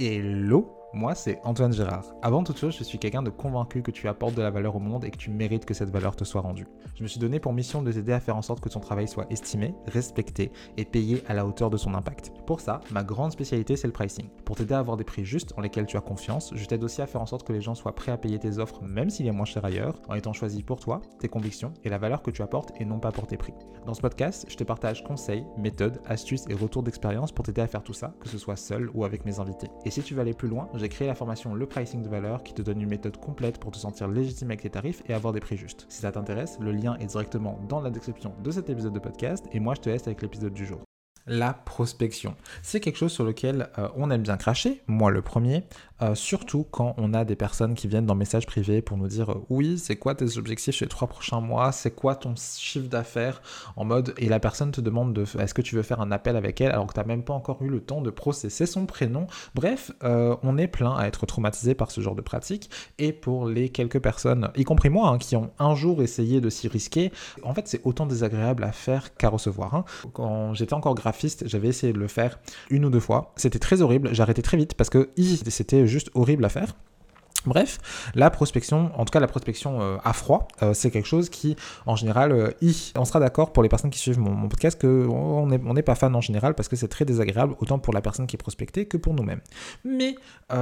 Hello moi, c'est Antoine Gérard. Avant toute chose, je suis quelqu'un de convaincu que tu apportes de la valeur au monde et que tu mérites que cette valeur te soit rendue. Je me suis donné pour mission de t'aider à faire en sorte que ton travail soit estimé, respecté et payé à la hauteur de son impact. Pour ça, ma grande spécialité, c'est le pricing. Pour t'aider à avoir des prix justes en lesquels tu as confiance, je t'aide aussi à faire en sorte que les gens soient prêts à payer tes offres même s'il est moins cher ailleurs, en étant choisi pour toi, tes convictions et la valeur que tu apportes et non pas pour tes prix. Dans ce podcast, je te partage conseils, méthodes, astuces et retours d'expérience pour t'aider à faire tout ça, que ce soit seul ou avec mes invités. Et si tu veux aller plus loin, j'ai créé la formation Le Pricing de valeur qui te donne une méthode complète pour te sentir légitime avec tes tarifs et avoir des prix justes. Si ça t'intéresse, le lien est directement dans la description de cet épisode de podcast et moi je te laisse avec l'épisode du jour la prospection. C'est quelque chose sur lequel euh, on aime bien cracher, moi le premier, euh, surtout quand on a des personnes qui viennent dans message privé pour nous dire euh, oui, c'est quoi tes objectifs chez les trois prochains mois, c'est quoi ton chiffre d'affaires? En mode et la personne te demande de est-ce que tu veux faire un appel avec elle alors que tu n'as même pas encore eu le temps de processer son prénom? Bref, on est plein à être traumatisé par ce genre de pratique et pour les quelques personnes, y compris moi, hein, qui ont un jour essayé de s'y risquer, en fait c'est autant désagréable à faire qu'à recevoir. Hein. Quand j'étais encore graphiste, j'avais essayé de le faire une ou deux fois. C'était très horrible, arrêté très vite parce que c'était juste horrible à faire. Bref, la prospection, en tout cas la prospection euh, à froid, euh, c'est quelque chose qui, en général, euh, on sera d'accord pour les personnes qui suivent mon, podcast qu'on n'est on pas fan en général parce que c'est très désagréable, autant pour la personne qui est prospectée que pour nous-mêmes. Mais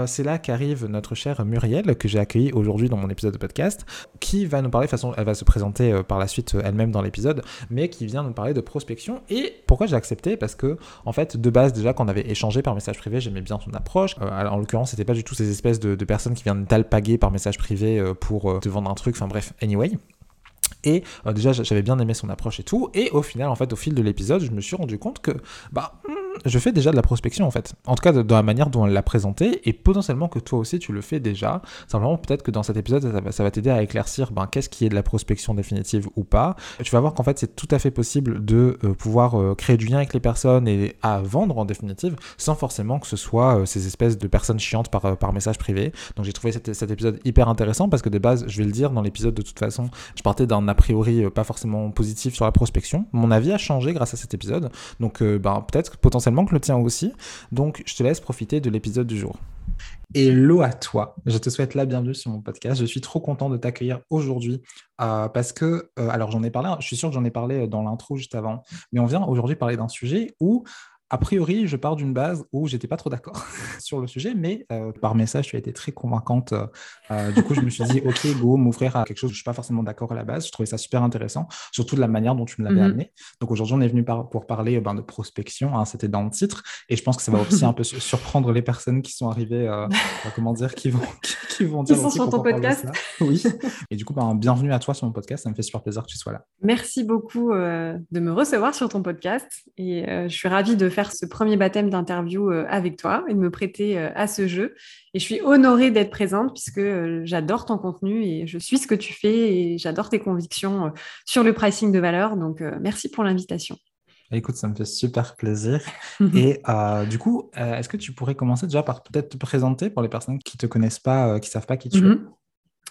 c'est là qu'arrive notre chère Muriel, que j'ai accueillie aujourd'hui dans mon épisode de podcast, qui va nous parler, de façon, elle va se présenter par la suite elle-même dans l'épisode, mais qui vient nous parler de prospection. Et pourquoi j'ai accepté? Parce que, en fait, de base, déjà, qu'on avait échangé par message privé, j'aimais bien son approche. en l'occurrence, c'était pas du tout ces espèces de, de personnes qui viennent d'alpaguer par message privé euh, pour euh, te vendre un truc, enfin bref, anyway. Et euh, déjà, j'avais bien aimé son approche et tout. Et au final, en fait, au fil de l'épisode, je me suis rendu compte que, bah, hmm, je fais déjà de la prospection en fait. En tout cas, dans la manière dont elle l'a présenté, et potentiellement que toi aussi tu le fais déjà. Simplement, peut-être que dans cet épisode, ça va, t'aider à éclaircir ben, qu'est-ce qui est de la prospection définitive ou pas. Tu vas voir qu'en fait, c'est tout à fait possible de euh, pouvoir euh, créer du lien avec les personnes et à vendre en définitive, sans forcément que ce soit ces espèces de personnes chiantes par, par message privé. Donc j'ai trouvé cet, cet, épisode hyper intéressant parce que de base, je vais le dire dans l'épisode de toute façon, je partais d'un a priori pas forcément positif sur la prospection. Mon avis a changé grâce à cet épisode. Donc ben, peut-être potentiellement que le tien aussi. Donc, je te laisse profiter de l'épisode du jour. Hello à toi, je te souhaite la bienvenue sur mon podcast. Je suis trop content de t'accueillir aujourd'hui euh, parce que, euh, alors j'en ai parlé, je suis sûr que j'en ai parlé dans l'intro juste avant, mais on vient aujourd'hui parler d'un sujet où a priori, je pars d'une base où j'étais pas trop d'accord sur le sujet, mais euh, par message, tu as été très convaincante. Euh, du coup, je me suis dit, OK, go, m'ouvrir à quelque chose où je suis pas forcément d'accord à la base. Je trouvais ça super intéressant, surtout de la manière dont tu me l'avais mhm. amené. Donc aujourd'hui, on est venu pour parler ben, de prospection. Hein, C'était dans le titre, et je pense que ça va aussi un peu surprendre les personnes qui sont arrivées, euh, comment dire, qui vont, qui vont dire. Qui sont sur ton podcast. Oui. Et du coup, ben, bienvenue à toi sur mon podcast. Ça me fait super plaisir que tu sois là. Merci beaucoup de me recevoir sur ton podcast, et je suis ravie de faire ce premier baptême d'interview euh, avec toi et de me prêter euh, à ce jeu. Et je suis honorée d'être présente puisque euh, j'adore ton contenu et je suis ce que tu fais et j'adore tes convictions sur le pricing de valeur. Donc, merci pour l'invitation. Écoute, ça me fait super plaisir. et du coup, est-ce que tu pourrais commencer déjà par peut-être te présenter pour les personnes qui ne te connaissent pas, qui ne savent pas qui tu es? Mhm.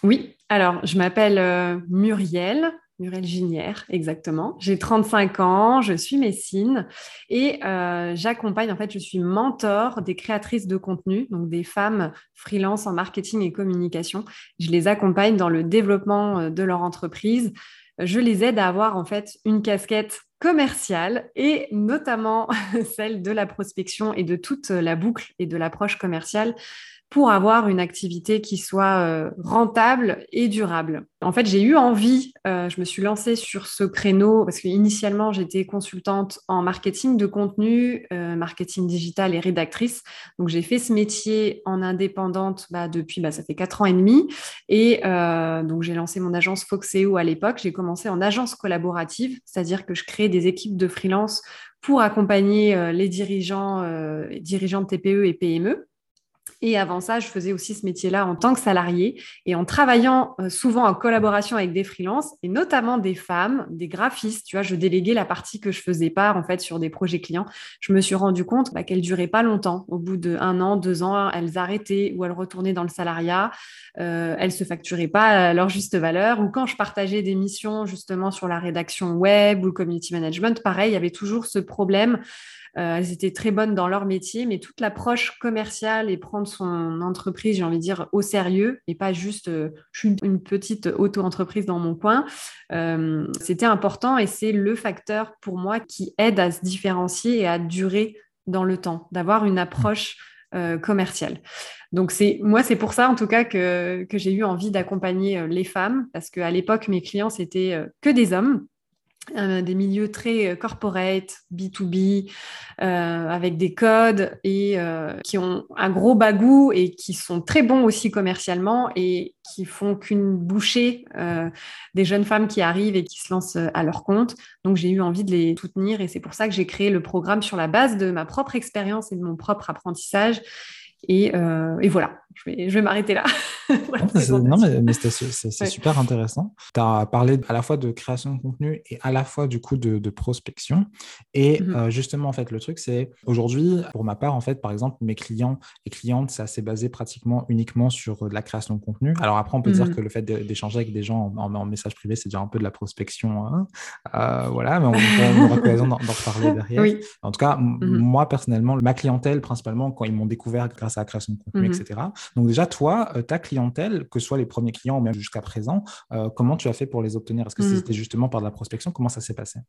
Oui, alors je m'appelle Muriel. Muriel Ginière, exactement. J'ai 35 ans, je suis Messine et euh, j'accompagne, en fait, je suis mentor des créatrices de contenu, donc des femmes freelance en marketing et communication. Je les accompagne dans le développement euh, de leur entreprise. Je les aide à avoir, en fait, une casquette commerciale et notamment celle de la prospection et de toute la boucle et de l'approche commerciale pour avoir une activité qui soit euh, rentable et durable. En fait, j'ai eu envie, euh, je me suis lancée sur ce créneau parce qu'initialement, j'étais consultante en marketing de contenu, euh, marketing digital et rédactrice. Donc, j'ai fait ce métier en indépendante bah, depuis, bah, ça fait quatre ans et demi. Et donc, j'ai lancé mon agence Foxeo à l'époque. J'ai commencé en agence collaborative, c'est-à-dire que je crée des équipes de freelance pour accompagner les dirigeants, dirigeants de TPE et PME. Et avant ça, je faisais aussi ce métier-là en tant que salarié et en travaillant euh, souvent en collaboration avec des freelances et notamment des femmes, des graphistes. Tu vois, je déléguais la partie que je faisais pas en fait sur des projets clients. Je me suis rendu compte bah, qu'elles duraient pas longtemps. Au bout d'un an, deux ans, elles arrêtaient ou elles retournaient dans le salariat. Euh, elles se facturaient pas leur juste valeur. Ou quand je partageais des missions justement sur la rédaction web ou le community management, pareil, il y avait toujours ce problème elles étaient très bonnes dans leur métier, mais toute l'approche commerciale et prendre son entreprise, j'ai envie de dire, au sérieux et pas juste je suis une petite auto-entreprise dans mon coin, c'était important et c'est le facteur pour moi qui aide à se différencier et à durer dans le temps, d'avoir une approche commerciale. Donc moi c'est pour ça en tout cas que, que j'ai eu envie d'accompagner les femmes parce qu'à l'époque mes clients c'était que des hommes euh, des milieux très euh, corporate, B2B, euh, avec des codes et qui ont un gros bagou et qui sont très bons aussi commercialement et qui font qu'une bouchée des jeunes femmes qui arrivent et qui se lancent à leur compte. Donc j'ai eu envie de les soutenir et c'est pour ça que j'ai créé le programme sur la base de ma propre expérience et de mon propre apprentissage et, euh, et, voilà, je vais, je vais m'arrêter là. non, mais, c'est super intéressant. Tu as parlé à la fois de création de contenu et à la fois du coup de, de prospection. Et mmh euh, justement, en fait, le truc, c'est aujourd'hui, pour ma part, en fait, par exemple, mes clients et clientes, c'est assez basé pratiquement uniquement sur de la création de contenu. Alors après, on peut dire mmh que le fait d'échanger avec des gens en, en, message privé, c'est déjà un peu de la prospection. Hein. Euh, voilà, mais on, aura l'occasion d'en reparler derrière. Oui. En tout cas, mmh moi, personnellement, ma clientèle, principalement, quand ils m'ont découvert grâce à la création de contenu, etc. Donc déjà, toi, euh, ta clientèle, que ce soit les premiers clients ou même jusqu'à présent, euh, comment tu as fait pour les obtenir? Est-ce que mmh. c'était justement par de la prospection? Comment ça s'est passé?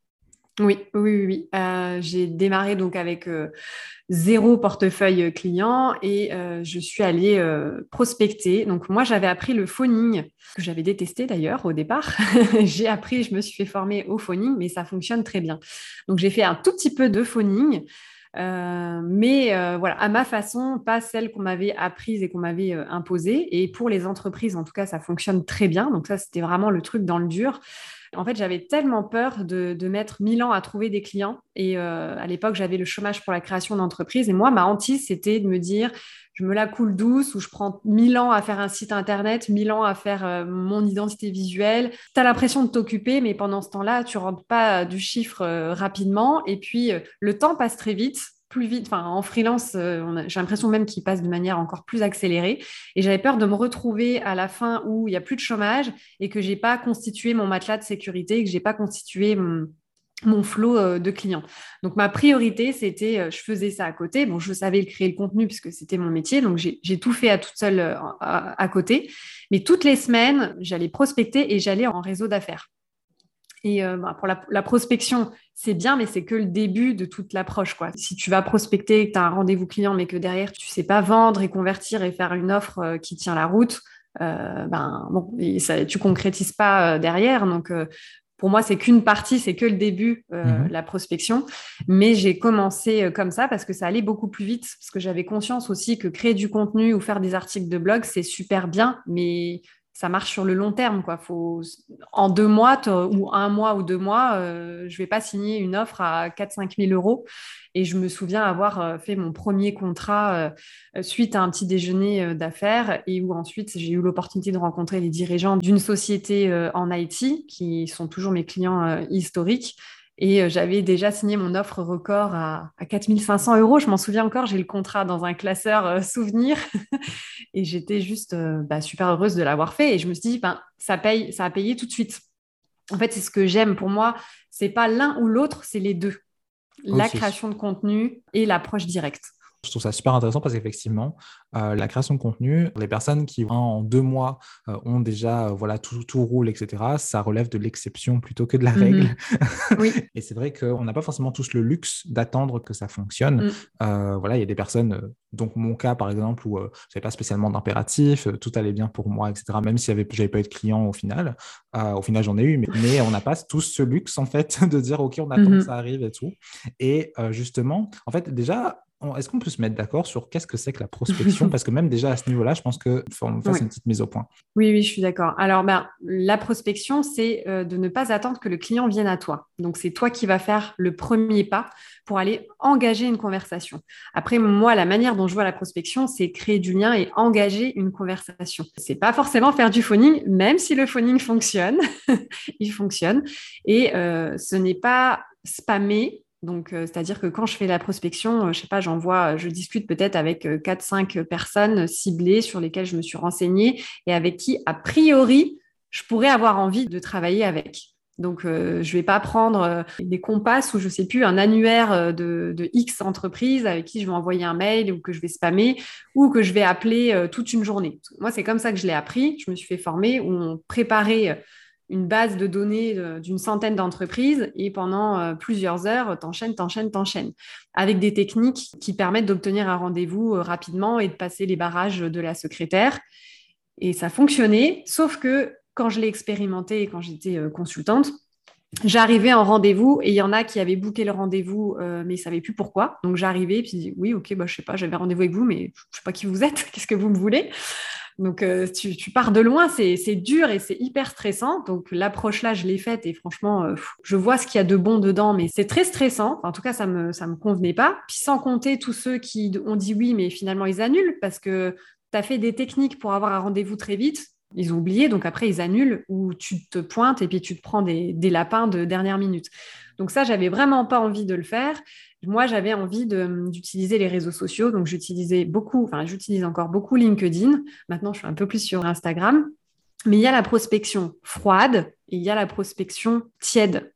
Oui, oui, oui. Euh, j'ai démarré donc avec zéro portefeuille client et je suis allée prospecter. Donc moi, j'avais appris le phoning, que j'avais détesté d'ailleurs au départ. j'ai appris, je me suis fait former au phoning, mais ça fonctionne très bien. Donc j'ai fait un tout petit peu de phoning. Euh, mais euh, voilà, à ma façon, pas celle qu'on m'avait apprise et qu'on m'avait euh, imposée. Et pour les entreprises, en tout cas, ça fonctionne très bien. Donc ça, c'était vraiment le truc dans le dur. En fait, j'avais tellement peur de, mettre mille ans à trouver des clients. Et à l'époque, j'avais le chômage pour la création d'entreprise. Et moi, ma hantise, c'était de me dire, je me la coule douce ou je prends mille ans à faire un site internet, mille ans à faire mon identité visuelle. Tu as l'impression de t'occuper, mais pendant ce temps-là, tu rentres pas du chiffre rapidement. Et puis, le temps passe très vite plus vite. En freelance, euh, j'ai l'impression même qu'il passe de manière encore plus accélérée. Et j'avais peur de me retrouver à la fin où il n'y a plus de chômage et que j'ai pas constitué mon matelas de sécurité, que j'ai pas constitué mon, flot euh, de clients. Donc ma priorité, c'était, euh, je faisais ça à côté. Bon, je savais créer le contenu puisque c'était mon métier, donc j'ai tout fait à toute seule à, côté. Mais toutes les semaines, j'allais prospecter et j'allais en réseau d'affaires. Et bah, pour la, prospection, c'est bien, mais c'est que le début de toute l'approche. Si tu vas prospecter, que tu as un rendez-vous client, mais que derrière, tu ne sais pas vendre et convertir et faire une offre euh, qui tient la route, euh, ben, bon, ça, tu concrétises pas euh, derrière. Donc, pour moi, c'est qu'une partie, c'est que le début, mmh la prospection. Mais j'ai commencé comme ça parce que ça allait beaucoup plus vite, parce que j'avais conscience aussi que créer du contenu ou faire des articles de blog, c'est super bien, mais ça marche sur le long terme. Quoi. Faut, en deux mois ou un mois ou deux mois, euh, je ne vais pas signer une offre à 4-5 000 euros. Et je me souviens avoir euh, fait mon premier contrat euh, suite à un petit déjeuner d'affaires et où ensuite j'ai eu l'opportunité de rencontrer les dirigeants d'une société en IT qui sont toujours mes clients historiques et euh, j'avais déjà signé mon offre record à, à 4500 euros. Je m'en souviens encore, j'ai le contrat dans un classeur euh, souvenir. et j'étais juste euh, bah, super heureuse de l'avoir fait. Et je me suis dit, ben, ça, paye, ça a payé tout de suite. En fait, c'est ce que j'aime pour moi. C'est pas l'un ou l'autre, c'est les deux. La création de contenu et l'approche directe. Je trouve ça super intéressant parce qu'effectivement, euh, la création de contenu, les personnes qui en deux mois euh, ont déjà euh, voilà tout, tout, roule, etc., ça relève de l'exception plutôt que de la règle. Mhm. oui. Et c'est vrai qu'on n'a pas forcément tous le luxe d'attendre que ça fonctionne. Mm. voilà, il y a des personnes, donc mon cas par exemple, où je n'avais pas spécialement d'impératif, tout allait bien pour moi, etc., même si je n'avais pas eu de client au final. au final, j'en ai eu, mais, mais on n'a pas tous ce luxe en fait de dire, OK, on attend que mhm. ça arrive et tout. Et justement, en fait, déjà, est-ce qu'on peut se mettre d'accord sur qu'est-ce que c'est que la prospection? Parce que même déjà à ce niveau-là, je pense qu'il faut qu'on fasse une petite mise au point. Oui, oui, je suis d'accord. Alors, ben, la prospection, c'est euh, de ne pas attendre que le client vienne à toi. Donc, c'est toi qui vas faire le premier pas pour aller engager une conversation. Après, moi, la manière dont je vois la prospection, c'est créer du lien et engager une conversation. C'est pas forcément faire du phoning, même si le phoning fonctionne, il fonctionne. Et euh, ce n'est pas spammer donc, euh, c'est-à-dire que quand je fais la prospection, euh, je sais pas, j'envoie, je discute peut-être avec 4-5 euh, personnes ciblées sur lesquelles je me suis renseignée et avec qui, a priori, je pourrais avoir envie de travailler avec. Donc, je ne vais pas prendre des compasses ou je ne sais plus, un annuaire de, X entreprises avec qui je vais envoyer un mail ou que je vais spammer ou que je vais appeler toute une journée. Moi, c'est comme ça que je l'ai appris. Je me suis fait former où on préparait une base de données d'une centaine d'entreprises et pendant euh, plusieurs heures, t'enchaînes, t'enchaînes, t'enchaînes, avec des techniques qui permettent d'obtenir un rendez-vous euh, rapidement et de passer les barrages de la secrétaire. Et ça fonctionnait, sauf que quand je l'ai expérimenté et quand j'étais euh, consultante, J'arrivais en rendez-vous et il y en a qui avaient booké le rendez-vous mais ils ne savaient plus pourquoi. Donc j'arrivais et puis oui ok bah, je sais pas j'avais rendez-vous avec vous mais je ne sais pas qui vous êtes, qu'est-ce que vous me voulez? Donc, euh, tu, pars de loin, c'est dur et c'est hyper stressant. Donc, l'approche là, je l'ai faite et franchement, euh, je vois ce qu'il y a de bon dedans, mais c'est très stressant. en tout cas, ça me, ça me convenait pas. Puis, sans compter tous ceux qui ont dit oui, mais finalement, ils annulent parce que tu as fait des techniques pour avoir un rendez-vous très vite. Ils ont oublié, donc après, ils annulent ou tu te pointes et puis tu te prends des, lapins de dernière minute. Donc, ça, j'avais vraiment pas envie de le faire moi, j'avais envie d'utiliser les réseaux sociaux. Donc, j'utilisais beaucoup, enfin, j'utilise encore beaucoup LinkedIn. Maintenant, je suis un peu plus sur Instagram. Mais il y a la prospection froide et il y a la prospection tiède.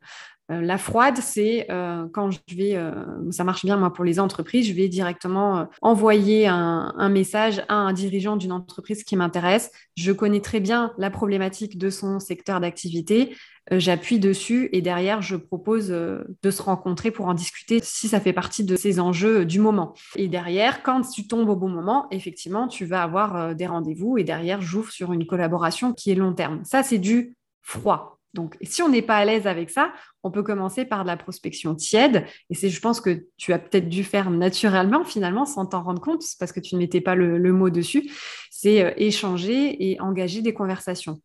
Euh, la froide, c'est euh, quand je vais, euh, ça marche bien moi pour les entreprises, je vais directement envoyer un, message à un dirigeant d'une entreprise qui m'intéresse. Je connais très bien la problématique de son secteur d'activité. J'appuie dessus et derrière, je propose de se rencontrer pour en discuter si ça fait partie de ces enjeux du moment. Et derrière, quand tu tombes au bon moment, effectivement, tu vas avoir des rendez-vous et derrière, j'ouvre sur une collaboration qui est long terme. Ça, c'est du froid. Donc, si on n'est pas à l'aise avec ça, on peut commencer par de la prospection tiède. Et c'est, je pense que tu as peut-être dû faire naturellement, finalement, sans t'en rendre compte, parce que tu ne mettais pas le, mot dessus. C'est euh, échanger et engager des conversations.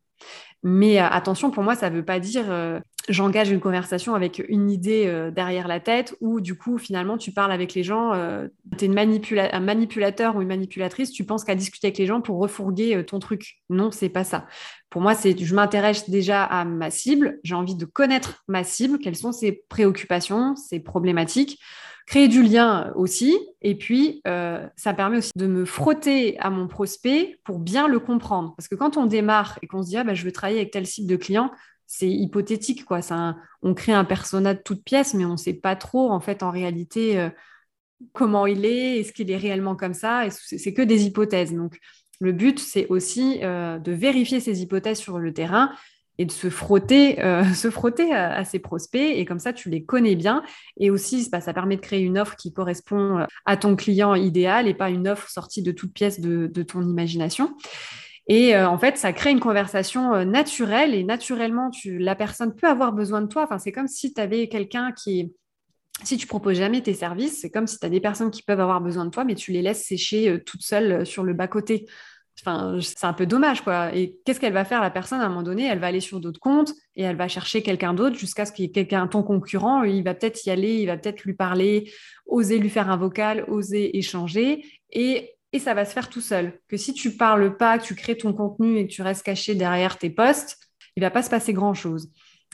Mais euh, attention, pour moi, ça ne veut pas dire euh, j'engage une conversation avec une idée euh, derrière la tête ou du coup, finalement, tu parles avec les gens, tu es un manipulateur ou une manipulatrice, tu penses qu'à discuter avec les gens pour refourguer ton truc. Non, c'est pas ça. Pour moi, c'est je m'intéresse déjà à ma cible, j'ai envie de connaître ma cible, quelles sont ses préoccupations, ses problématiques créer du lien aussi. Et puis, euh, ça permet aussi de me frotter à mon prospect pour bien le comprendre. Parce que quand on démarre et qu'on se dit, ah, bah, je veux travailler avec tel type de client, c'est hypothétique. Quoi. on crée un persona de toute pièce, mais on ne sait pas trop, en fait, en réalité, euh, comment il est, est-ce qu'il est réellement comme ça? C'est que des hypothèses. Donc, le but, c'est aussi euh, de vérifier ces hypothèses sur le terrain et de se frotter, euh, se frotter à, ses prospects. Et comme ça, tu les connais bien. Et aussi, ça permet de créer une offre qui correspond euh, à ton client idéal et pas une offre sortie de toute pièce de, ton imagination. Et euh, en fait, ça crée une conversation naturelle et naturellement, tu, la personne peut avoir besoin de toi. C'est comme si tu avais quelqu'un qui si tu proposes jamais tes services, c'est comme si tu as des personnes qui peuvent avoir besoin de toi, mais tu les laisses sécher toutes seules sur le bas-côté. C'est un peu dommage, quoi. Et qu'est-ce qu'elle va faire, la personne, à un moment donné Elle va aller sur d'autres comptes et elle va chercher quelqu'un d'autre jusqu'à ce qu'il y ait quelqu'un, ton concurrent, il va peut-être y aller, il va peut-être lui parler, oser lui faire un vocal, oser échanger. Et, et ça va se faire tout seul. Que si tu parles pas, que tu crées ton contenu et que tu restes caché derrière tes posts, il va pas se passer grand-chose.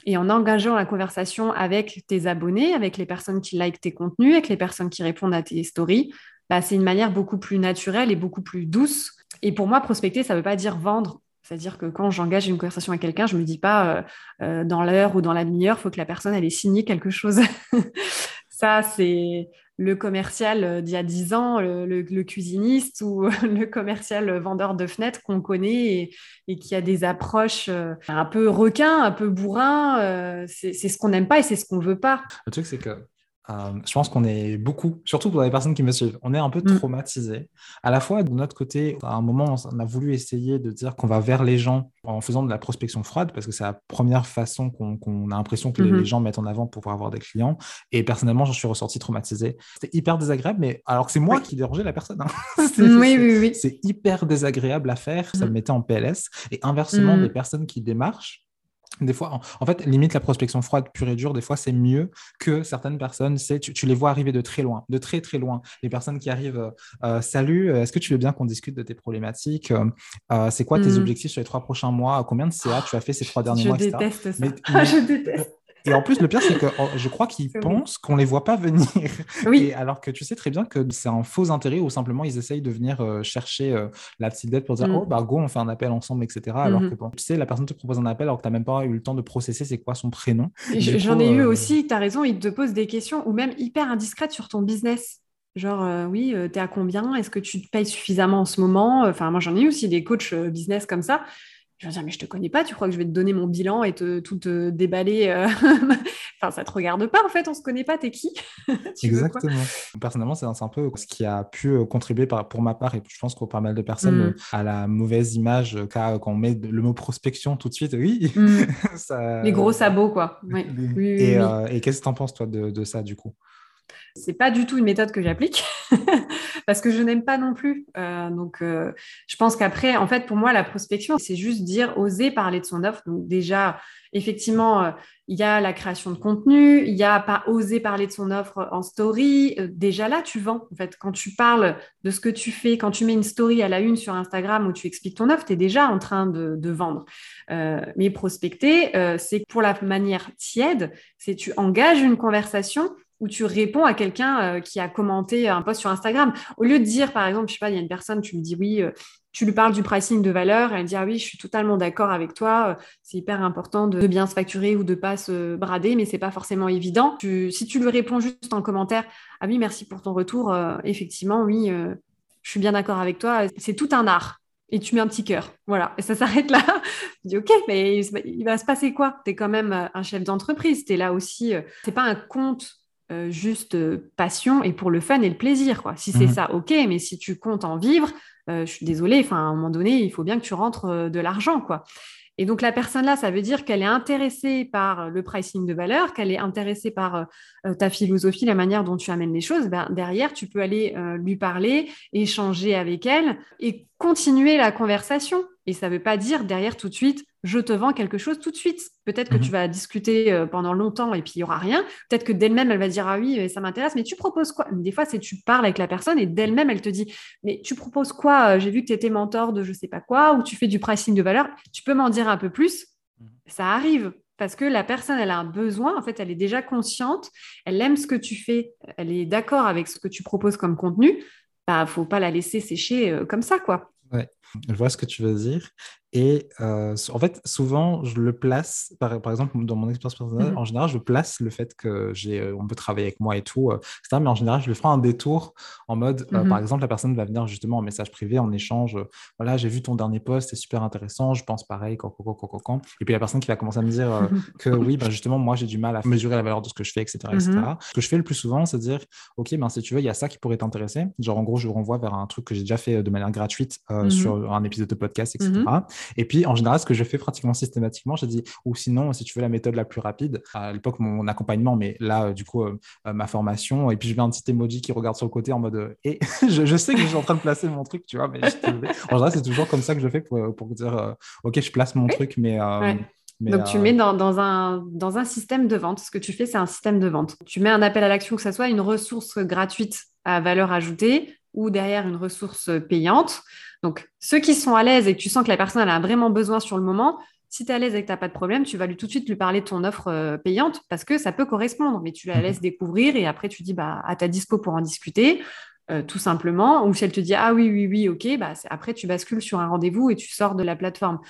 Et en engageant la conversation avec tes abonnés, avec les personnes qui likent tes contenus, avec les personnes qui répondent à tes stories, bah, c'est une manière beaucoup plus naturelle et beaucoup plus douce et pour moi, prospecter, ça ne veut pas dire vendre. C'est-à-dire que quand j'engage une conversation avec quelqu'un, je ne me dis pas euh, euh, dans l'heure ou dans la demi-heure, il faut que la personne ait signé quelque chose. ça, c'est le commercial euh, d'il y a 10 ans, le, cuisiniste ou le commercial vendeur de fenêtres qu'on connaît et, qui a des approches un peu requin, un peu bourrin. c'est ce qu'on n'aime pas et c'est ce qu'on ne veut pas. Le truc, c'est que euh, je pense qu'on est beaucoup, surtout pour les personnes qui me suivent, on est un peu mm. traumatisés. À la fois, de notre côté, à un moment, on a voulu essayer de dire qu'on va vers les gens en faisant de la prospection froide, parce que c'est la première façon qu'on a l'impression que les mm-hmm. gens mettent en avant pour pouvoir avoir des clients. Et personnellement, j'en suis ressorti traumatisé. C'était hyper désagréable, mais alors que c'est moi qui dérangeais la personne. Hein. oui, oui, oui. C'est hyper désagréable à faire, ça me mm. mettait en PLS. Et inversement, des mm. personnes qui démarchent, des fois, en fait, limite la prospection froide pure et dure, des fois, c'est mieux que certaines personnes. C'est, tu, les vois arriver de très loin, de très très loin. Les personnes qui arrivent, euh, euh, salut, est-ce que tu veux bien qu'on discute de tes problématiques euh, C'est quoi tes hmm. objectifs sur les trois prochains mois? Combien de CA tu as fait ces trois derniers je mois déteste Ça. je déteste. Et en plus, le pire, c'est que je crois qu'ils pensent qu'on les voit pas venir. Oui. alors que tu sais très bien que c'est un faux intérêt ou simplement ils essayent de venir euh, chercher euh, la petite dette pour dire mm. oh bah go on fait un appel ensemble etc. Alors mm-hmm. que bon, tu sais la personne te propose un appel alors que tu n'as même pas eu le temps de processer c'est quoi son prénom. J'en ai eu euh, aussi. Tu as raison. Ils te posent des questions ou même hyper indiscrètes sur ton business. Genre, oui, tu es à combien? Est-ce que tu te payes suffisamment en ce moment? Enfin, moi, j'en ai eu aussi des coachs business comme ça. Je vais dire, mais je te connais pas, tu crois que je vais te donner mon bilan et te, tout te déballer euh, Enfin, ça te regarde pas, en fait, on se connaît pas, t'es qui? Exactement. Personnellement, c'est un peu ce qui a pu euh, contribuer pour ma part, et je pense pour pas mal de personnes, mm. euh, à la mauvaise image qu'a quand on met le mot prospection tout de suite. Oui, mm. Les gros sabots, quoi. et, qu'est-ce que tu en penses, toi, de ça, du coup? C'est pas du tout une méthode que j'applique parce que je n'aime pas non plus. Euh, donc, euh, je pense qu'après, en fait, pour moi, la prospection, c'est juste dire oser parler de son offre. Donc, déjà, effectivement, euh, il y a la création de contenu, il y a pas oser parler de son offre en story. déjà là, tu vends. En fait, quand tu parles de ce que tu fais, quand tu mets une story à la une sur Instagram où tu expliques ton offre, tu es déjà en train de, de vendre. mais prospecter, c'est pour la manière tiède, c'est tu engages une conversation où tu réponds à quelqu'un euh, qui a commenté un post sur Instagram. Au lieu de dire, par exemple, je sais pas, il y a une personne, tu lui dis oui, euh, tu lui parles du pricing de valeur, elle dit ah oui, je suis totalement d'accord avec toi, euh, c'est hyper important de, bien se facturer ou de pas se brader, mais c'est pas forcément évident. si tu lui réponds juste en commentaire, ah oui, merci pour ton retour, effectivement, oui, je suis bien d'accord avec toi, c'est tout un art. Et tu mets un petit cœur. Voilà. Et ça s'arrête là. tu dis, OK, mais il va se passer quoi? Tu es quand même un chef d'entreprise. Tu es là aussi. C'est pas un compte euh, juste euh, passion et pour le fun et le plaisir. Quoi. Si c'est mhm. ça, ok, mais si tu comptes en vivre, euh, je suis désolée, enfin, à un moment donné, il faut bien que tu rentres de l'argent. quoi. Et donc la personne là, ça veut dire qu'elle est intéressée par le pricing de valeur, qu'elle est intéressée par ta philosophie, la manière dont tu amènes les choses. Ben, derrière, tu peux aller lui parler, échanger avec elle et continuer la conversation. Et ça ne veut pas dire derrière tout de suite, je te vends quelque chose tout de suite. Peut-être que tu mhm. vas discuter euh, pendant longtemps et puis il n'y aura rien. Peut-être que d'elle-même, elle va dire Ah oui, ça m'intéresse, mais tu proposes quoi? Des fois, c'est tu parles avec la personne et d'elle-même, elle te dit Mais tu proposes quoi? J'ai vu que tu étais mentor de je ne sais pas quoi, ou tu fais du pricing de valeur. Tu peux m'en dire un peu plus? Mhm. Ça arrive. Parce que la personne, elle a un besoin, en fait, elle est déjà consciente, elle aime ce que tu fais, elle est d'accord avec ce que tu proposes comme contenu, bah, faut pas la laisser sécher euh, comme ça, quoi. Ouais, je vois ce que tu veux dire. Et euh, en fait, souvent, je le place, par, par exemple, dans mon expérience personnelle, mmh en général, je place le fait que j'ai, euh, on peut travailler avec moi et tout, euh, etc. Mais en général, je le ferai un détour en mode, mmh par exemple, la personne va venir justement en message privé, en échange. voilà, j'ai vu ton dernier post, c'est super intéressant, je pense pareil, quand, quand, quand, quand, Et puis la personne qui va commencer à me dire que oui, ben, justement, moi, j'ai du mal à mesurer la valeur de ce que je fais, etc. etc. Mmh ce que je fais le plus souvent, c'est dire, OK, ben, si tu veux, il y a ça qui pourrait t'intéresser. Genre, en gros, je vous renvoie vers un truc que j'ai déjà fait de manière gratuite sur un épisode de podcast, etc. Et puis, en général, ce que je fais pratiquement systématiquement, j'ai dit, ou sinon, si tu veux la méthode la plus rapide, à l'époque, mon accompagnement, mais là, euh, du coup, euh, euh, ma formation, et puis je mets un petit emoji qui regarde sur le côté en mode, et je, sais que je suis en train de placer mon truc, tu vois, mais en général, c'est toujours comme ça que je fais pour, pour dire, OK, je place mon truc, mais. Donc, tu mets dans, dans, un, dans un système de vente. Ce que tu fais, c'est un système de vente. Tu mets un appel à l'action, que ce soit une ressource gratuite à valeur ajoutée ou derrière une ressource payante. Donc, ceux qui sont à l'aise et que tu sens que la personne a vraiment besoin sur le moment, si tu es à l'aise et que tu n'as pas de problème, tu vas lui tout de suite lui parler de ton offre euh, payante parce que ça peut correspondre, mais tu la laisses découvrir et après tu dis bah, à ta dispo pour en discuter. Euh, tout simplement, ou si elle te dit ah oui, oui, oui, ok, bah, après tu bascules sur un rendez-vous et tu sors de la plateforme.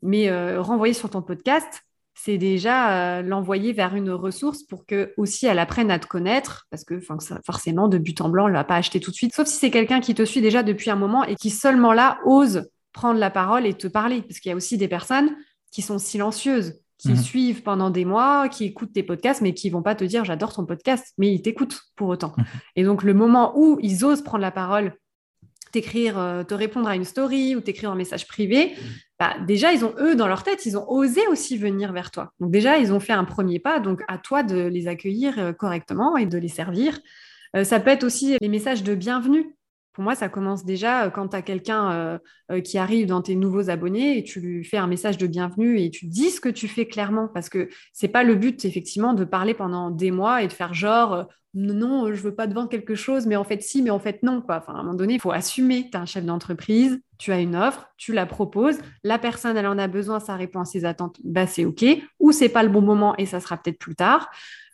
Mais euh, renvoyer sur ton podcast, c'est déjà euh, l'envoyer vers une ressource pour que aussi elle apprenne à te connaître, parce que forcément, de but en blanc, elle ne va pas acheter tout de suite, sauf si c'est quelqu'un qui te suit déjà depuis un moment et qui seulement là ose prendre la parole et te parler, parce qu'il y a aussi des personnes qui sont silencieuses, qui mhm. suivent pendant des mois, qui écoutent tes podcasts, mais qui vont pas te dire j'adore ton podcast, mais ils t'écoutent pour autant. Mhm. Et donc le moment où ils osent prendre la parole t'écrire, euh, te répondre à une story ou t'écrire un message privé, bah, déjà, ils ont, eux, dans leur tête, ils ont osé aussi venir vers toi. Donc déjà, ils ont fait un premier pas, donc à toi de les accueillir euh, correctement et de les servir. Euh, ça peut être aussi les messages de bienvenue pour moi, ça commence déjà quand tu as quelqu'un qui arrive dans tes nouveaux abonnés et tu lui fais un message de bienvenue et tu dis ce que tu fais clairement parce que c'est pas le but, effectivement, de parler pendant des mois et de faire genre non, je veux pas te vendre quelque chose, mais en fait si, mais en fait non. Quoi. Enfin, à un moment donné, il faut assumer. Tu es un chef d'entreprise, tu as une offre, tu la proposes, la personne, elle en a besoin, ça répond à ses attentes, bah, c'est OK. Ou c'est pas le bon moment et ça sera peut-être plus tard.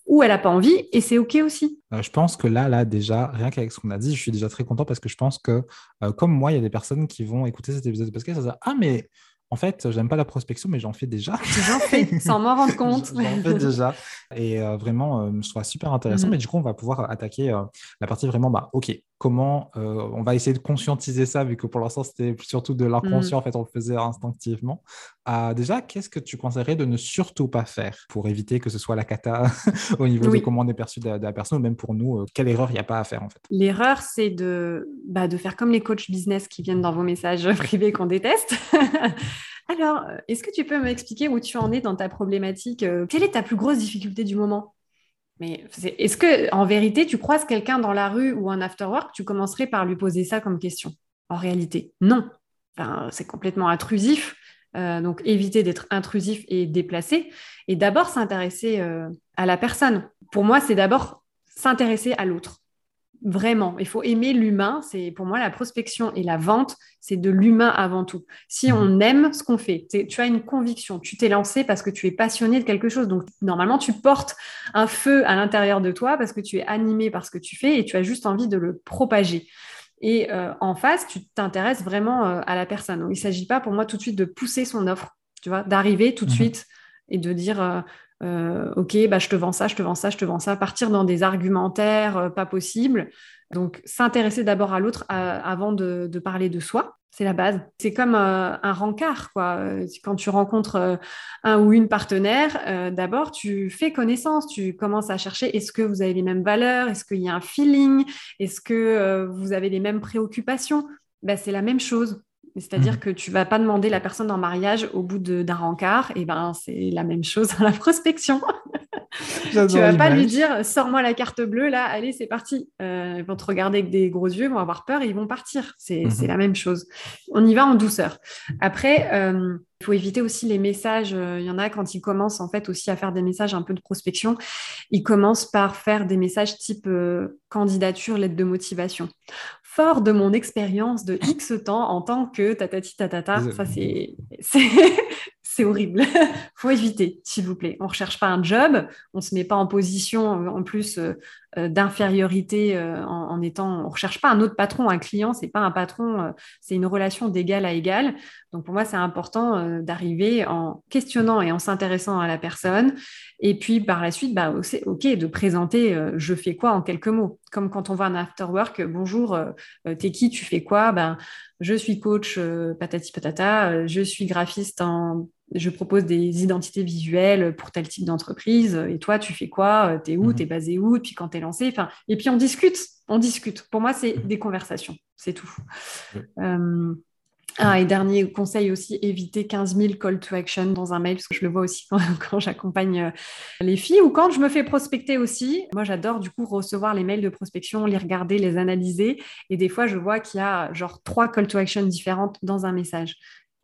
Ou elle n'a pas envie et c'est OK aussi. Euh, je pense que là, là, déjà, rien qu'avec ce qu'on a dit, je suis déjà très content parce que je pense que, euh, comme moi, il y a des personnes qui vont écouter cet épisode de podcast et se dire Ah, mais en fait, j'aime pas la prospection, mais j'en fais déjà. J'en fais, sans m'en rendre compte. j'en fais déjà. Et euh, vraiment, je trouve ça super intéressant. Mm-hmm. Mais du coup, on va pouvoir attaquer la partie vraiment, bah, OK, comment on va essayer de conscientiser ça, vu que pour l'instant, c'était surtout de l'inconscient, mm. en fait, on le faisait instinctivement. déjà, qu'est-ce que tu conseillerais de ne surtout pas faire pour éviter que ce soit la cata au niveau de comment on est perçu de, la personne, ou même pour nous, quelle erreur il n'y a pas à faire, en fait? L'erreur, c'est de, bah, de faire comme les coachs business qui viennent dans vos messages privés qu'on déteste. Alors, est-ce que tu peux m'expliquer où tu en es dans ta problématique? Euh, Quelle est ta plus grosse difficulté du moment? Mais est-ce que, en vérité, tu croises quelqu'un dans la rue ou un after work, tu commencerais par lui poser ça comme question En réalité, non. c'est complètement intrusif. Euh, donc, éviter d'être intrusif et déplacé. Et d'abord, s'intéresser euh, à la personne. Pour moi, c'est d'abord s'intéresser à l'autre. Vraiment, il faut aimer l'humain. C'est pour moi la prospection et la vente, c'est de l'humain avant tout. Si mhm. on aime ce qu'on fait, tu as une conviction, tu t'es lancé parce que tu es passionné de quelque chose. Donc normalement, tu portes un feu à l'intérieur de toi parce que tu es animé par ce que tu fais et tu as juste envie de le propager. Et euh, en face, tu t'intéresses vraiment euh, à la personne. Donc, il ne s'agit pas pour moi tout de suite de pousser son offre, tu vois, d'arriver tout de mhm. suite et de dire euh, euh, ok, bah, je te vends ça, je te vends ça, je te vends ça, partir dans des argumentaires euh, pas possibles. Donc, s'intéresser d'abord à l'autre avant de, parler de soi, c'est la base. C'est comme euh, un rencard, quoi. Quand tu rencontres un ou une partenaire, d'abord, tu fais connaissance, tu commences à chercher est-ce que vous avez les mêmes valeurs, est-ce qu'il y a un feeling, est-ce que vous avez les mêmes préoccupations? Ben, C'est la même chose. C'est-à-dire mmh. que tu vas pas demander la personne en mariage au bout d'un rencard, et ben c'est la même chose à la prospection. tu vas pas lui dire sors-moi la carte bleue là, allez c'est parti. Euh, ils vont te regarder avec des gros yeux, ils vont avoir peur et ils vont partir. C'est mmh. la même chose. On y va en douceur. Après, euh, il faut éviter aussi les messages. Euh, il y en a quand ils commencent en fait aussi à faire des messages un peu de prospection. Ils commencent par faire des messages type candidature, lettre de motivation fort de mon expérience de X temps en tant que tatati tatata. Ça, c'est, c'est horrible. faut éviter, s'il vous plaît. On ne recherche pas un job, on ne se met pas en position en plus euh, d'infériorité euh, en, étant. On ne recherche pas un autre patron, un client, c'est pas un patron, c'est une relation d'égal à égal. Donc pour moi, c'est important d'arriver en questionnant et en s'intéressant à la personne. Et puis par la suite, bah, c'est OK de présenter je fais quoi en quelques mots. Comme quand on voit un after work, bonjour, t'es qui, tu fais quoi? Ben, Je suis coach patati patata, je suis graphiste en je propose des identités visuelles pour tel type d'entreprise. Et toi, tu fais quoi? T'es où? Mhm. T'es basé où? Puis quand t'es lancé enfin, Et puis on discute. On discute. Pour moi, c'est mhm. des conversations. C'est tout. Euh, ah, et dernier conseil aussi, éviter 15 000 call to action dans un mail, parce que je le vois aussi quand, j'accompagne euh, les filles ou quand je me fais prospecter aussi. Moi, j'adore du coup recevoir les mails de prospection, les regarder, les analyser. Et des fois, je vois qu'il y a genre trois call to action différentes dans un message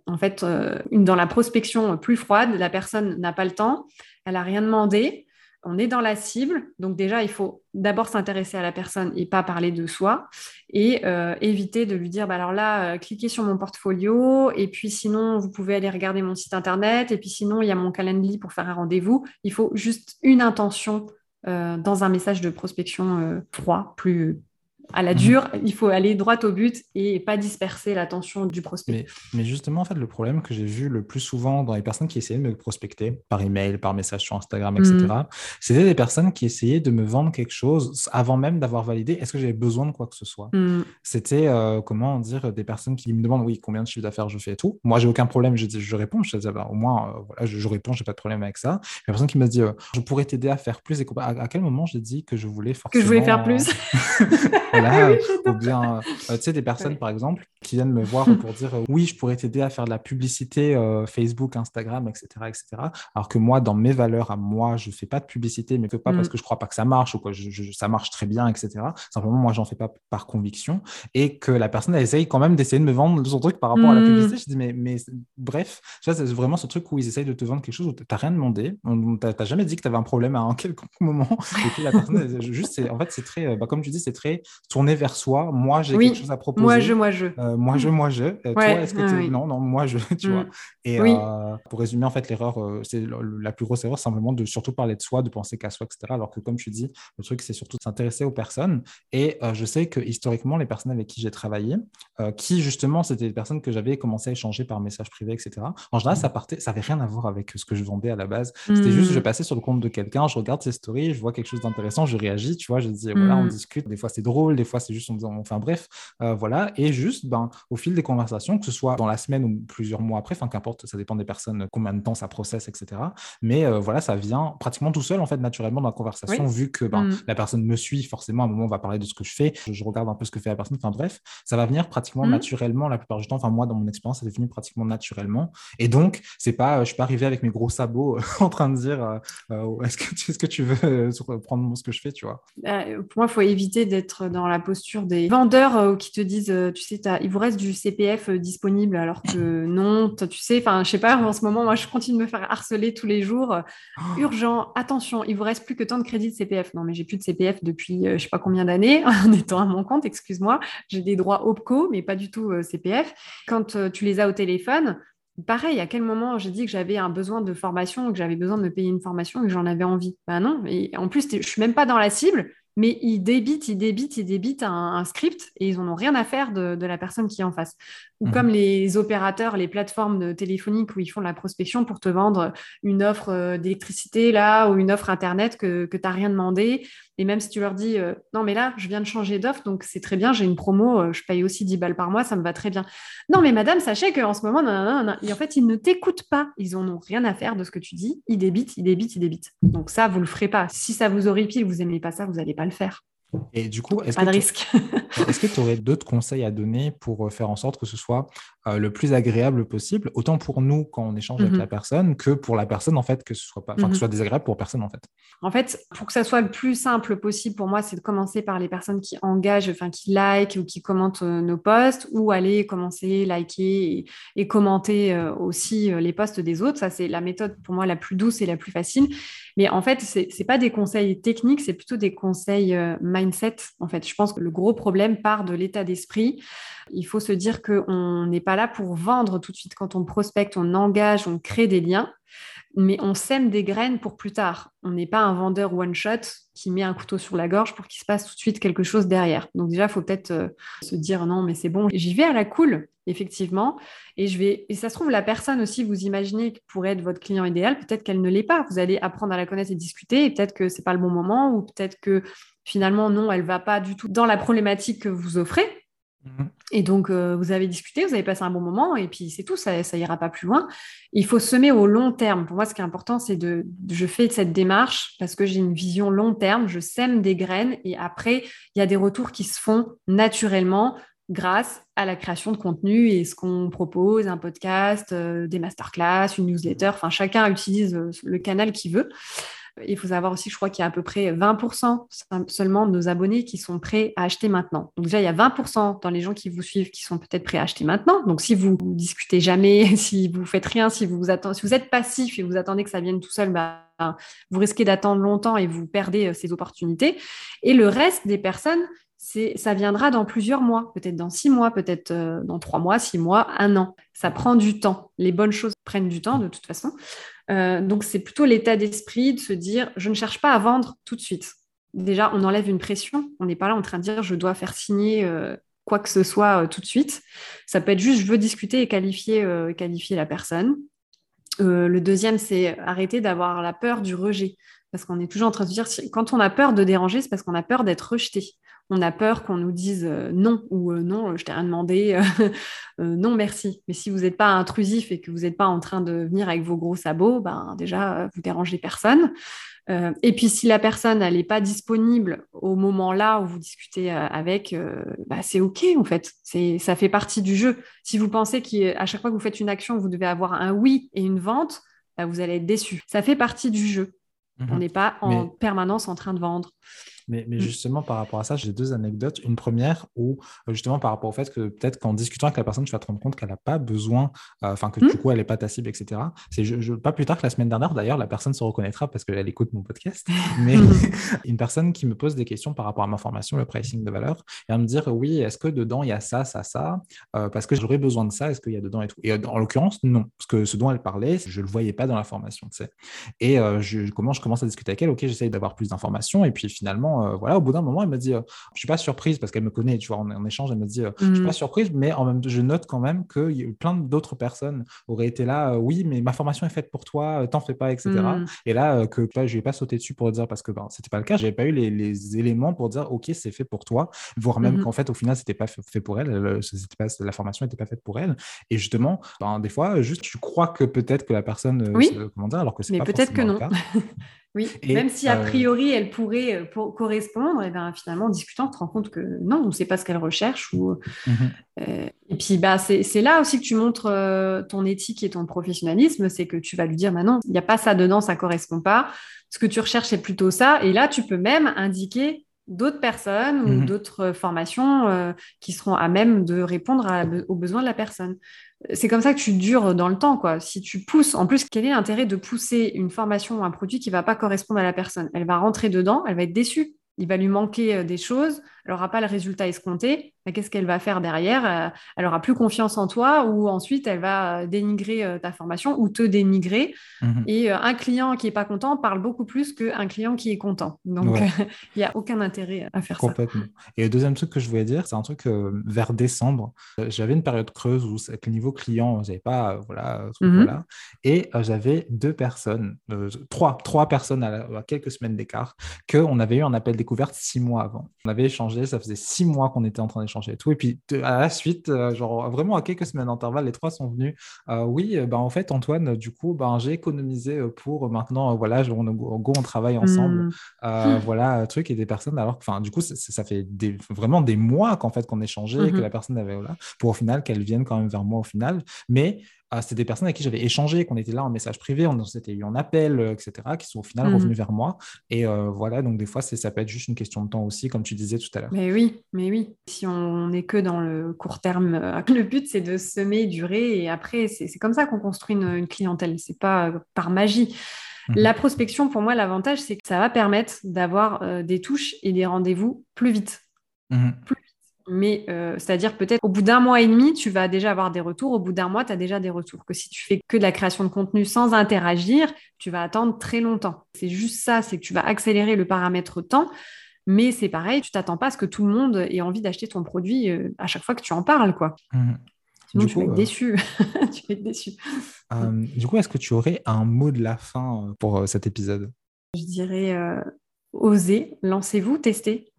en fait, euh, dans la prospection plus froide, la personne n'a pas le temps, elle n'a rien demandé, on est dans la cible. Donc déjà, il faut d'abord s'intéresser à la personne et pas parler de soi et euh, éviter de lui dire, bah alors là, euh, cliquez sur mon portfolio et puis sinon, vous pouvez aller regarder mon site internet et puis sinon, il y a mon calendrier pour faire un rendez-vous. Il faut juste une intention dans un message de prospection froid, plus, à la mhm. dure, il faut aller droit au but et pas disperser l'attention du prospect. Mais, justement, en fait, le problème que j'ai vu le plus souvent dans les personnes qui essayaient de me prospecter par email, par message sur Instagram, etc., mhm. c'était des personnes qui essayaient de me vendre quelque chose avant même d'avoir validé est-ce que j'avais besoin de quoi que ce soit? Mhm. C'était, euh, comment dire, des personnes qui me demandent oui, combien de chiffre d'affaires je fais et tout. Moi, j'ai aucun problème, je, je réponds, je dis, bah, au moins, euh, voilà, je, je réponds, j'ai pas de problème avec ça. La personne qui m'a dit euh, je pourrais t'aider à faire plus, et à, à, quel moment j'ai dit que je voulais forcément. Que je voulais faire plus voilà, ou bien, tu sais, des personnes, par exemple, qui viennent me voir pour dire oui, je pourrais t'aider à faire de la publicité Facebook, Instagram, etc., etc. Alors que moi, dans mes valeurs à moi, je fais pas de publicité, mais pas parce mm. que je crois pas que ça marche ou que ça marche très bien, etc. Simplement, moi, j'en fais pas par conviction et que la personne elle essaye quand même d'essayer de me vendre son truc par rapport à la mm. publicité. Je dis mais, mais bref, c'est vraiment ce truc où ils essayent de te vendre quelque chose où tu n'as rien demandé, tu n'as jamais dit que tu avais un problème à un quelconque moment. Et puis la personne, juste, en fait, c'est très, bah, comme tu dis, c'est très tourné vers soi. Moi, j'ai quelque chose à proposer. Moi, je, moi, je. Euh, moi, je, moi, je. Euh, toi, est-ce que ah Non, non, moi, je. Tu vois. Mm. Et euh, pour résumer, en fait, l'erreur, c'est la plus grosse erreur, simplement de surtout parler de soi, de penser qu'à soi, etc. Alors que, comme tu dis, le truc, c'est surtout de s'intéresser aux personnes. Et je sais que historiquement, les personnes avec qui j'ai travaillé, qui justement, c'était des personnes que j'avais commencé à échanger par message privé, etc. En général, ça partait, ça avait rien à voir avec ce que je vendais à la base. C'était juste, je hmm. passais sur le compte de quelqu'un, je regarde ses stories, je vois quelque chose d'intéressant, je réagis, tu vois, je dis, voilà, on hmm. discute. Des fois, c'est drôle, des fois, c'est juste, on enfin, bref, euh, voilà. Et juste, ben, au fil des conversations, que ce soit dans la semaine ou plusieurs mois après, enfin, qu'importe, ça dépend des personnes, combien de temps ça processe, etc. Mais euh, voilà, ça vient pratiquement tout seul, en fait, naturellement dans la conversation, vu que ben, hmm. la personne me suit, forcément, à un moment, on va parler de ce que je fais, je, regarde un peu ce que fait la personne, enfin, bref, ça va venir pratiquement naturellement la plupart du temps. Enfin, moi, dans mon expérience, ça est venu pratiquement naturellement. Et donc, c'est pas, je suis pas arrivé avec mes gros sabots en train de dire euh, euh, est-ce que, tu, est -ce que tu veux euh, prendre ce que je fais, tu vois bah, Pour moi, il faut éviter d'être dans la posture des vendeurs qui te disent tu sais, il vous reste du CPF disponible alors que non, tu sais, enfin, je sais pas, en ce moment, moi, je continue de me faire harceler tous les jours. Oh. Urgent, attention, il vous reste plus que tant de crédits de CPF. Non, mais j'ai plus de CPF depuis je sais pas combien d'années en étant à mon compte, excuse-moi. J'ai des droits OPCO, mais pas du tout CPF. Quand tu les as au téléphone, pareil, à quel moment j'ai dit que j'avais un besoin de formation, que j'avais besoin de me payer une formation et que j'en avais envie? Ben non. Et en plus, je suis même pas dans la cible, mais ils débitent, ils débitent, ils débitent un, script et ils n'en ont rien à faire de, la personne qui est en face. Ou mhm. comme les opérateurs, les plateformes téléphoniques où ils font de la prospection pour te vendre une offre euh, d'électricité là ou une offre Internet que, que tu n'as rien demandé et même si tu leur dis euh, non, mais là, je viens de changer d'offre, donc c'est très bien, j'ai une promo, euh, je paye aussi 10 balles par mois, ça me va très bien. Non, mais madame, sachez qu'en ce moment, et en fait, ils ne t'écoutent pas. Ils n'en ont rien à faire de ce que tu dis. Ils débitent, ils débitent, ils débitent. Donc ça, vous ne le ferez pas. Si ça vous horripile, vous n'aimez pas ça, vous n'allez pas le faire. Et du coup, est-ce pas que de risque. est-ce que tu aurais d'autres conseils à donner pour euh, faire en sorte que ce soit euh, le plus agréable possible, autant pour nous quand on échange avec mhm. la personne que pour la personne en fait, que ce soit pas, que ce mhm. soit désagréable pour personne en fait? En fait, pour que ça soit le plus simple possible pour moi, c'est de commencer par les personnes qui engagent, enfin qui like ou qui commentent euh, nos posts, ou aller commencer, liker et, commenter aussi les posts des autres. Ça, c'est la méthode pour moi la plus douce et la plus facile. Mais en fait, c'est pas des conseils techniques, c'est plutôt des conseils mindset. En fait, je pense que le gros problème part de l'état d'esprit. Il faut se dire qu'on n'est pas là pour vendre tout de suite. Quand on prospecte, on engage, on crée des liens, mais on sème des graines pour plus tard. On n'est pas un vendeur one-shot qui met un couteau sur la gorge pour qu'il se passe tout de suite quelque chose derrière. Donc déjà, il faut peut-être euh, se dire non, mais c'est bon, j'y vais à la cool, effectivement. Et je vais, et ça se trouve, la personne aussi, vous imaginez que pourrait être votre client idéal, peut-être qu'elle ne l'est pas. Vous allez apprendre à la connaître et discuter, et peut-être que c'est pas le bon moment, ou peut-être que finalement, non, elle va pas du tout dans la problématique que vous offrez. Mhm. Et donc, euh, vous avez discuté, vous avez passé un bon moment, et puis c'est tout, ça, ça ira pas plus loin. Il faut semer au long terme. Pour moi, ce qui est important, c'est de, je fais cette démarche parce que j'ai une vision long terme, je sème des graines, et après, il y a des retours qui se font naturellement grâce à la création de contenu et ce qu'on propose, un podcast, euh, des masterclass, une newsletter, enfin, chacun utilise euh, le canal qu'il veut. Il faut savoir aussi, je crois qu'il y a à peu près 20% seulement de nos abonnés qui sont prêts à acheter maintenant. Donc déjà, il y a 20% dans les gens qui vous suivent qui sont peut-être prêts à acheter maintenant. Donc si vous ne discutez jamais, si vous faites rien, si vous, si vous êtes passif et vous attendez que ça vienne tout seul, bah, vous risquez d'attendre longtemps et vous perdez euh, ces opportunités. Et le reste des personnes, ça viendra dans plusieurs mois, peut-être dans six mois, peut-être euh, dans trois mois, six mois, un an. Ça prend du temps. Les bonnes choses prennent du temps de toute façon. Euh, donc, c'est plutôt l'état d'esprit de se dire, je ne cherche pas à vendre tout de suite. Déjà, on enlève une pression. On n'est pas là en train de dire, je dois faire signer euh, quoi que ce soit euh, tout de suite. Ça peut être juste, je veux discuter et qualifier, qualifier la personne. le deuxième, c'est arrêter d'avoir la peur du rejet. Parce qu'on est toujours en train de dire, quand on a peur de déranger, c'est parce qu'on a peur d'être rejeté. On a peur qu'on nous dise non ou non, je t'ai rien demandé, non merci. Mais si vous n'êtes pas intrusif et que vous n'êtes pas en train de venir avec vos gros sabots, ben déjà vous dérangez personne. Euh, et puis, si la personne n'est pas disponible au moment là où vous discutez euh, avec, euh, bah, c'est OK en fait. Ça fait partie du jeu. Si vous pensez qu'à chaque fois que vous faites une action, vous devez avoir un oui et une vente, bah, vous allez être déçu. Ça fait partie du jeu. On mhm. n'est pas en permanence en train de vendre. Mais, mm. justement, par rapport à ça, j'ai deux anecdotes. Une première où, euh, justement, par rapport au fait que peut-être qu'en discutant avec la personne, tu vas te rendre compte qu'elle n'a pas besoin, euh, enfin, que du mm. coup, elle n'est pas ta cible, etc. C'est je, pas plus tard que la semaine dernière, d'ailleurs, la personne se reconnaîtra parce qu'elle écoute mon podcast. Mais une personne qui me pose des questions par rapport à ma formation, le pricing de valeur, et à me dire, oui, est-ce que dedans, il y a ça, ça, ça euh, Parce que j'aurais besoin de ça, est-ce qu'il y a dedans et tout Et en l'occurrence, non. Parce que ce dont elle parlait, je ne le voyais pas dans la formation, tu sais. Et je, comment je commence à discuter avec elle, ok, j'essaye d'avoir plus d'informations. Et puis finalement, voilà, au bout d'un moment, elle me dit, euh, je suis pas surprise parce qu'elle me connaît, tu vois, en, échange, elle me dit, euh, je suis pas mm. surprise, mais en même temps, je note quand même que plein d'autres personnes auraient été là, euh, oui, mais ma formation est faite pour toi, t'en fais pas, etc. Mm. Et là, que je vais pas sauter dessus pour dire parce que ben, c'était pas le cas, j'avais pas eu les, éléments pour dire, ok, c'est fait pour toi, voire même mm-hmm. qu'en fait, au final, c'était pas fait pour elle, pas, la formation n'était pas faite pour elle. Et justement, ben, des fois, juste, tu crois que peut-être que la personne, oui. comment dire, alors que c'est pas peut-être que non. Oui, même si a euh, priori elle pourrait euh, correspondre, et eh ben, finalement en discutant, tu te rends compte que non, on ne sait pas ce qu'elle recherche. Ou, mhm. euh, et puis bah, c'est là aussi que tu montres ton éthique et ton professionnalisme, c'est que tu vas lui dire, bah non, il n'y a pas ça dedans, ça ne correspond pas. Ce que tu recherches, c'est plutôt ça. Et là, tu peux même indiquer d'autres personnes ou mhm. d'autres formations qui seront à même de répondre aux besoins de la personne c'est comme ça que tu dures dans le temps, quoi. Si tu pousses, en plus, quel est l'intérêt de pousser une formation ou un produit qui ne va pas correspondre à la personne? Elle va rentrer dedans, elle va être déçue. Il va lui manquer euh, des choses, elle n'aura pas le résultat escompté qu'est-ce qu'elle va faire derrière euh, Elle aura plus confiance en toi ou ensuite elle va euh, dénigrer euh, ta formation ou te dénigrer. Mhm. Et un client qui est pas content parle beaucoup plus qu'un client qui est content. Donc il n'y a aucun intérêt à faire Complètement. Et le deuxième truc que je voulais dire, c'est un truc vers décembre, j'avais une période creuse où avec le niveau client, j'avais pas voilà, mhm. voilà, et j'avais deux personnes, trois, trois personnes à, quelques semaines d'écart que on avait eu un appel découverte six mois avant. On avait échangé, ça faisait six mois qu'on était en train d'échanger et tout. Et puis à la suite, euh, genre vraiment à quelques semaines d'intervalle, les trois sont venus. Euh, oui, ben en fait, Antoine, du coup, ben, j'ai économisé pour maintenant, voilà, en gros, on travaille ensemble. Mmh. Voilà, truc et des personnes. Alors, enfin, du coup, ça fait des, vraiment des mois qu'en fait qu'on échangeait, que mmh la personne avait là, pour au final qu'elle vienne quand même vers moi au final. Mais c'était des personnes avec qui j'avais échangé, qu'on était là en message privé, on s'était eu en appel, euh, etc., qui sont au final mmh. revenus vers moi. Et euh, voilà, donc des fois, ça peut être juste une question de temps aussi, comme tu disais tout à l'heure. Mais oui, mais oui. Si on n'est que dans le court terme, euh, le but, c'est de semer, durer, et après, c'est comme ça qu'on construit une, clientèle. C'est pas par magie. Mmh. La prospection, pour moi, l'avantage, c'est que ça va permettre d'avoir des touches et des rendez-vous plus vite. Mmh. Plus mais euh, c'est-à-dire peut-être au bout d'un mois et demi, tu vas déjà avoir des retours. Au bout d'un mois, tu as déjà des retours. Que si tu fais que de la création de contenu sans interagir, tu vas attendre très longtemps. C'est juste ça, c'est que tu vas accélérer le paramètre temps. Mais c'est pareil, tu t'attends pas à ce que tout le monde ait envie d'acheter ton produit euh, à chaque fois que tu en parles, quoi. Mmh. Sinon, tu vas être euh, déçu. tu vas être déçu. du coup, est-ce que tu aurais un mot de la fin pour cet épisode? Je dirais osez, lancez-vous, testez,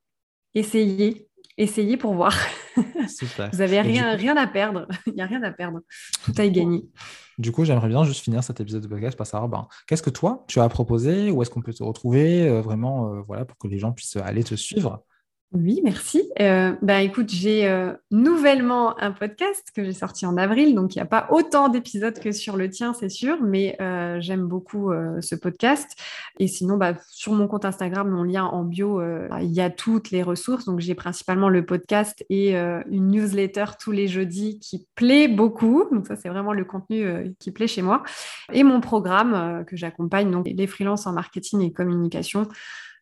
essayez, essayez pour voir. Vous n'avez rien, rien à perdre. Il n'y a rien à perdre. Tout a gagné. Du coup, j'aimerais bien juste finir cet épisode de podcast par savoir ben, qu'est-ce que toi, tu as proposé Où est-ce qu'on peut te retrouver euh, Vraiment, euh, voilà, pour que les gens puissent aller te suivre? Oui, merci. Euh, bah, écoute, j'ai euh, nouvellement un podcast que j'ai sorti en avril, donc il n'y a pas autant d'épisodes que sur le tien, c'est sûr, mais euh, j'aime beaucoup ce podcast. Et sinon, bah, sur mon compte Instagram, mon lien en bio, il y a toutes les ressources. Donc j'ai principalement le podcast et une newsletter tous les jeudis qui plaît beaucoup. Donc ça, c'est vraiment le contenu qui plaît chez moi. Et mon programme que j'accompagne, donc les freelances en marketing et communication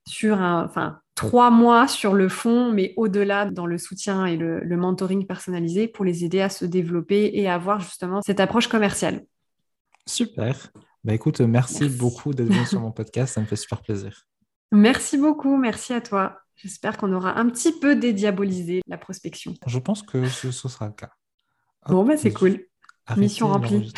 sur un, enfin, trois mois sur le fond, mais au-delà dans le soutien et le, mentoring personnalisé pour les aider à se développer et avoir justement cette approche commerciale. Super. Bah écoute, merci, beaucoup d'être venu sur mon podcast, ça me fait super plaisir. Merci beaucoup, merci à toi. J'espère qu'on aura un petit peu dédiabolisé la prospection. Je pense que ce, sera le cas. bon, bah c'est cool. Mission remplie.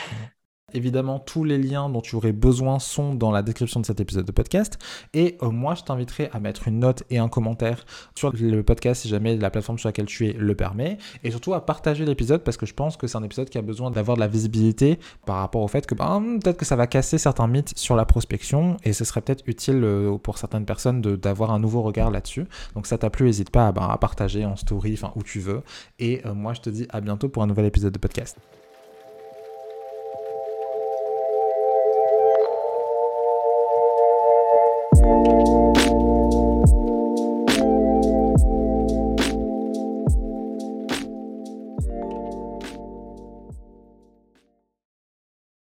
Évidemment, tous les liens dont tu aurais besoin sont dans la description de cet épisode de podcast. Et euh, moi, je t'inviterai à mettre une note et un commentaire sur le podcast si jamais la plateforme sur laquelle tu es le permet. Et surtout à partager l'épisode parce que je pense que c'est un épisode qui a besoin d'avoir de la visibilité par rapport au fait que ben, peut-être que ça va casser certains mythes sur la prospection et ce serait peut-être utile euh, pour certaines personnes d'avoir un nouveau regard là-dessus. Donc ça t'a plu, n'hésite pas ben, à, partager en story, enfin où tu veux. Et euh, moi, je te dis à bientôt pour un nouvel épisode de podcast.